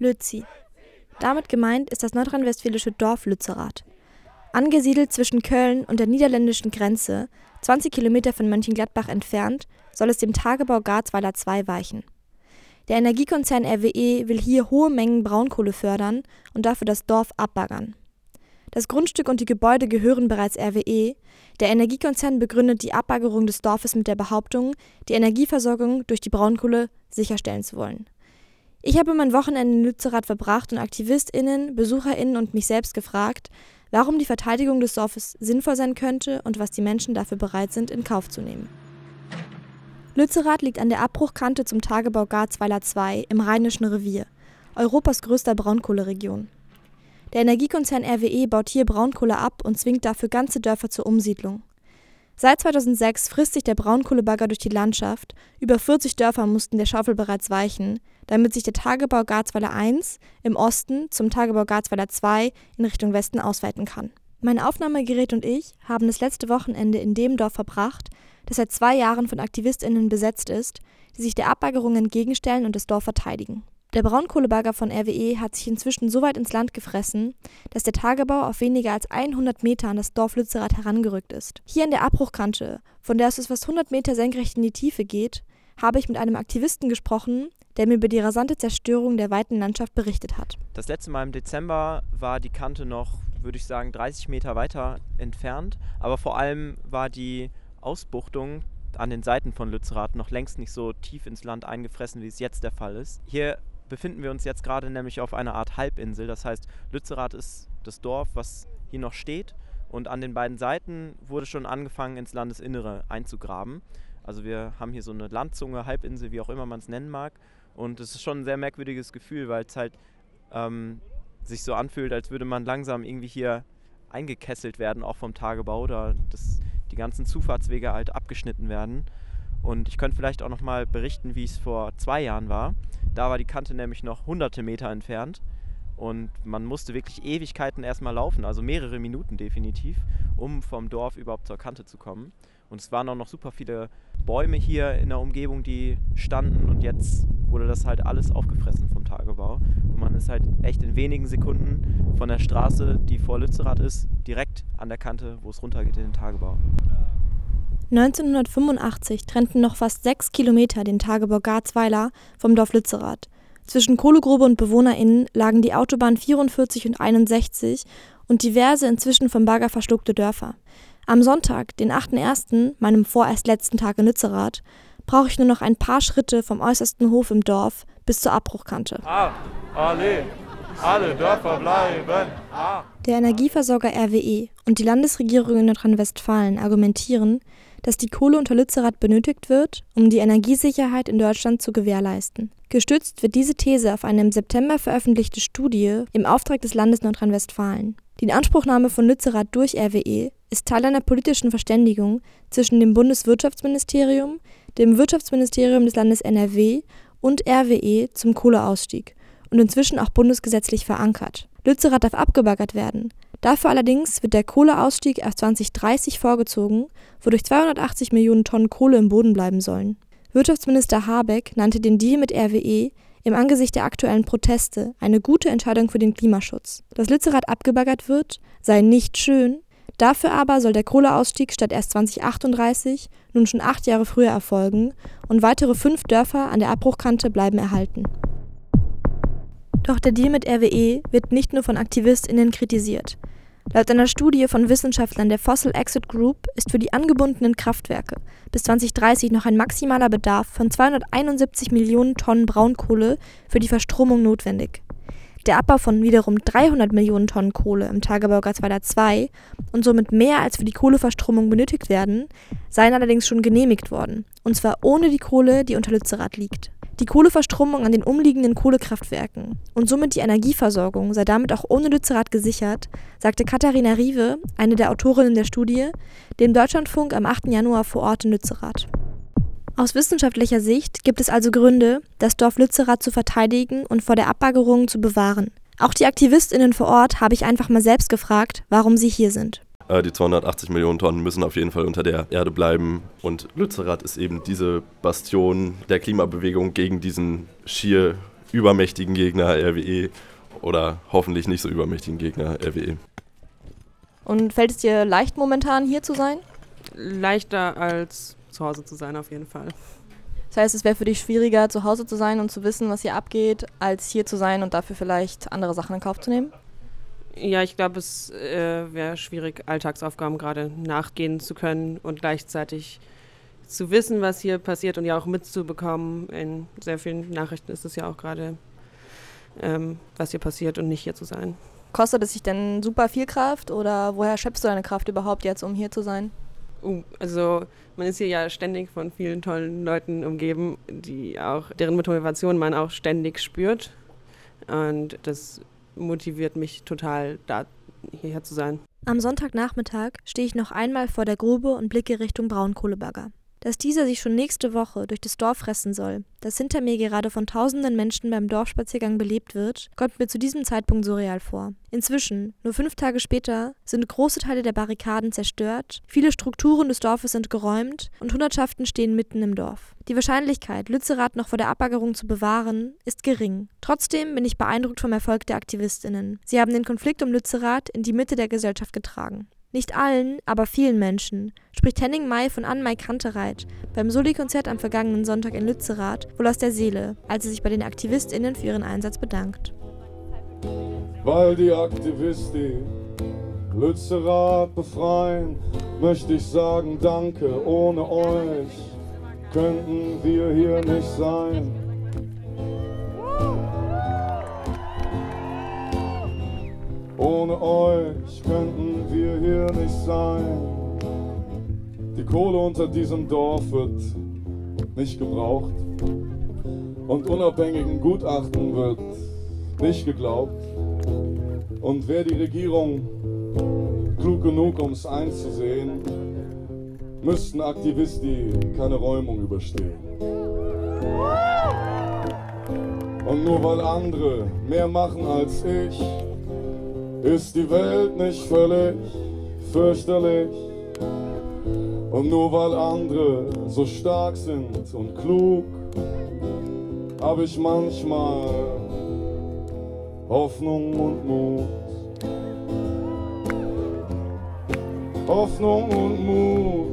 Lützi. Damit gemeint ist das nordrhein-westfälische Dorf Lützerath. Angesiedelt zwischen Köln und der niederländischen Grenze, 20 Kilometer von Mönchengladbach entfernt, soll es dem Tagebau Garzweiler II weichen. Der Energiekonzern RWE will hier hohe Mengen Braunkohle fördern und dafür das Dorf abbaggern. Das Grundstück und die Gebäude gehören bereits RWE. Der Energiekonzern begründet die Abbaggerung des Dorfes mit der Behauptung, die Energieversorgung durch die Braunkohle sicherstellen zu wollen. Ich habe mein Wochenende in Lützerath verbracht und AktivistInnen, BesucherInnen und mich selbst gefragt, warum die Verteidigung des Dorfes sinnvoll sein könnte und was die Menschen dafür bereit sind, in Kauf zu nehmen. Lützerath liegt an der Abbruchkante zum Tagebau Garzweiler II im Rheinischen Revier, Europas größter Braunkohleregion. Der Energiekonzern RWE baut hier Braunkohle ab und zwingt dafür ganze Dörfer zur Umsiedlung. Seit 2006 frisst sich der Braunkohlebagger durch die Landschaft, über 40 Dörfer mussten der Schaufel bereits weichen, damit sich der Tagebau Garzweiler I im Osten zum Tagebau Garzweiler II in Richtung Westen ausweiten kann. Mein Aufnahmegerät und ich haben das letzte Wochenende in dem Dorf verbracht, das seit zwei Jahren von AktivistInnen besetzt ist, die sich der Abbaggerung entgegenstellen und das Dorf verteidigen. Der Braunkohlebagger von RWE hat sich inzwischen so weit ins Land gefressen, dass der Tagebau auf weniger als 100 Meter an das Dorf Lützerath herangerückt ist. Hier an der Abbruchkante, von der es fast 100 Meter senkrecht in die Tiefe geht, habe ich mit einem Aktivisten gesprochen, der mir über die rasante Zerstörung der weiten Landschaft berichtet hat. Das letzte Mal im Dezember war die Kante noch, würde ich sagen, 30 Meter weiter entfernt, aber vor allem war die Ausbuchtung an den Seiten von Lützerath noch längst nicht so tief ins Land eingefressen, wie es jetzt der Fall ist. Hier befinden wir uns jetzt gerade nämlich auf einer Art Halbinsel. Das heißt, Lützerath ist das Dorf, was hier noch steht. Und an den beiden Seiten wurde schon angefangen, ins Landesinnere einzugraben. Also wir haben hier so eine Landzunge, Halbinsel, wie auch immer man es nennen mag. Und es ist schon ein sehr merkwürdiges Gefühl, weil es halt ähm, sich so anfühlt, als würde man langsam irgendwie hier eingekesselt werden, auch vom Tagebau. Oder das die ganzen Zufahrtswege halt abgeschnitten werden. Und ich könnte vielleicht auch noch mal berichten, wie es vor zwei Jahren war. Da war die Kante nämlich noch hunderte Meter entfernt und man musste wirklich Ewigkeiten erstmal laufen, also mehrere Minuten definitiv, um vom Dorf überhaupt zur Kante zu kommen. Und es waren auch noch super viele Bäume hier in der Umgebung, die standen und jetzt wurde das halt alles aufgefressen vom Tagebau. Und man ist halt echt in wenigen Sekunden von der Straße, die vor Lützerath ist, direkt an der Kante, wo es runtergeht in den Tagebau. 1985 trennten noch fast sechs Kilometer den Tagebau Garzweiler vom Dorf Lützerath. Zwischen Kohlegrube und BewohnerInnen lagen die Autobahn 44 und 61 und diverse inzwischen vom Bagger verschluckte Dörfer. Am Sonntag, den 8.1., meinem vorerst letzten Tag in Lützerath, brauche ich nur noch ein paar Schritte vom äußersten Hof im Dorf bis zur Abbruchkante. Ah, alle, alle Dörfer bleiben. Der Energieversorger RWE und die Landesregierung in Nordrhein-Westfalen argumentieren, dass die Kohle unter Lützerath benötigt wird, um die Energiesicherheit in Deutschland zu gewährleisten. Gestützt wird diese These auf eine im September veröffentlichte Studie im Auftrag des Landes Nordrhein-Westfalen. Die Inanspruchnahme von Lützerath durch RWE ist Teil einer politischen Verständigung zwischen dem Bundeswirtschaftsministerium, dem Wirtschaftsministerium des Landes NRW und RWE zum Kohleausstieg und inzwischen auch bundesgesetzlich verankert. Lützerath darf abgebaggert werden. Dafür allerdings wird der Kohleausstieg erst 2030 vorgezogen, wodurch 280 Millionen Tonnen Kohle im Boden bleiben sollen. Wirtschaftsminister Habeck nannte den Deal mit RWE im Angesicht der aktuellen Proteste eine gute Entscheidung für den Klimaschutz. Dass Lützerath abgebaggert wird, sei nicht schön, dafür aber soll der Kohleausstieg statt erst 2038 nun schon acht Jahre früher erfolgen und weitere fünf Dörfer an der Abbruchkante bleiben erhalten. Doch der Deal mit RWE wird nicht nur von AktivistInnen kritisiert. Laut einer Studie von Wissenschaftlern der Fossil Exit Group ist für die angebundenen Kraftwerke bis 2030 noch ein maximaler Bedarf von 271 Millionen Tonnen Braunkohle für die Verstromung notwendig. Der Abbau von wiederum 300 Millionen Tonnen Kohle im Tagebau Garzweiler 2 und somit mehr als für die Kohleverstromung benötigt werden, seien allerdings schon genehmigt worden, und zwar ohne die Kohle, die unter Lützerath liegt. Die Kohleverstromung an den umliegenden Kohlekraftwerken und somit die Energieversorgung sei damit auch ohne Lützerath gesichert, sagte Katharina Riewe, eine der Autorinnen der Studie, dem Deutschlandfunk am 8. Januar vor Ort in Lützerath. Aus wissenschaftlicher Sicht gibt es also Gründe, das Dorf Lützerath zu verteidigen und vor der Abbaggerung zu bewahren. Auch die AktivistInnen vor Ort habe ich einfach mal selbst gefragt, warum sie hier sind. Äh, die 280 Millionen Tonnen müssen auf jeden Fall unter der Erde bleiben. Und Lützerath ist eben diese Bastion der Klimabewegung gegen diesen schier übermächtigen Gegner RWE oder hoffentlich nicht so übermächtigen Gegner RWE. Und fällt es dir leicht momentan hier zu sein? Leichter als zu Hause zu sein auf jeden Fall. Das heißt, es wäre für dich schwieriger, zu Hause zu sein und zu wissen, was hier abgeht, als hier zu sein und dafür vielleicht andere Sachen in Kauf zu nehmen? Ja, ich glaube, es äh, wäre schwierig, Alltagsaufgaben gerade nachgehen zu können und gleichzeitig zu wissen, was hier passiert und ja auch mitzubekommen. In sehr vielen Nachrichten ist es ja auch gerade, ähm, was hier passiert und nicht hier zu sein. Kostet es sich denn super viel Kraft oder woher schöpfst du deine Kraft überhaupt jetzt, um hier zu sein? Uh, also man ist hier ja ständig von vielen tollen Leuten umgeben, die auch, deren Motivation man auch ständig spürt. Und das motiviert mich total, da hierher zu sein. Am Sonntagnachmittag stehe ich noch einmal vor der Grube und blicke Richtung Braunkohleberger. Dass dieser sich schon nächste Woche durch das Dorf fressen soll, das hinter mir gerade von tausenden Menschen beim Dorfspaziergang belebt wird, kommt mir zu diesem Zeitpunkt surreal vor. Inzwischen, nur fünf Tage später, sind große Teile der Barrikaden zerstört, viele Strukturen des Dorfes sind geräumt und Hundertschaften stehen mitten im Dorf. Die Wahrscheinlichkeit, Lützerath noch vor der Abbaggerung zu bewahren, ist gering. Trotzdem bin ich beeindruckt vom Erfolg der AktivistInnen. Sie haben den Konflikt um Lützerath in die Mitte der Gesellschaft getragen. Nicht allen, aber vielen Menschen, spricht Henning May von Ann-May Kantereit beim Soli-Konzert am vergangenen Sonntag in Lützerath wohl aus der Seele, als er sich bei den AktivistInnen für ihren Einsatz bedankt. Weil die Aktivisti Lützerath befreien, möchte ich sagen Danke, ohne euch könnten wir hier nicht sein. Ohne euch könnten wir hier nicht sein. Die Kohle unter diesem Dorf wird nicht gebraucht. Und unabhängigen Gutachten wird nicht geglaubt. Und wäre die Regierung klug genug, um es einzusehen, müssten Aktivisti keine Räumung überstehen. Und nur weil andere mehr machen als ich, ist die Welt nicht völlig fürchterlich. Und nur weil andere so stark sind und klug, habe ich manchmal Hoffnung und Mut. Hoffnung und Mut.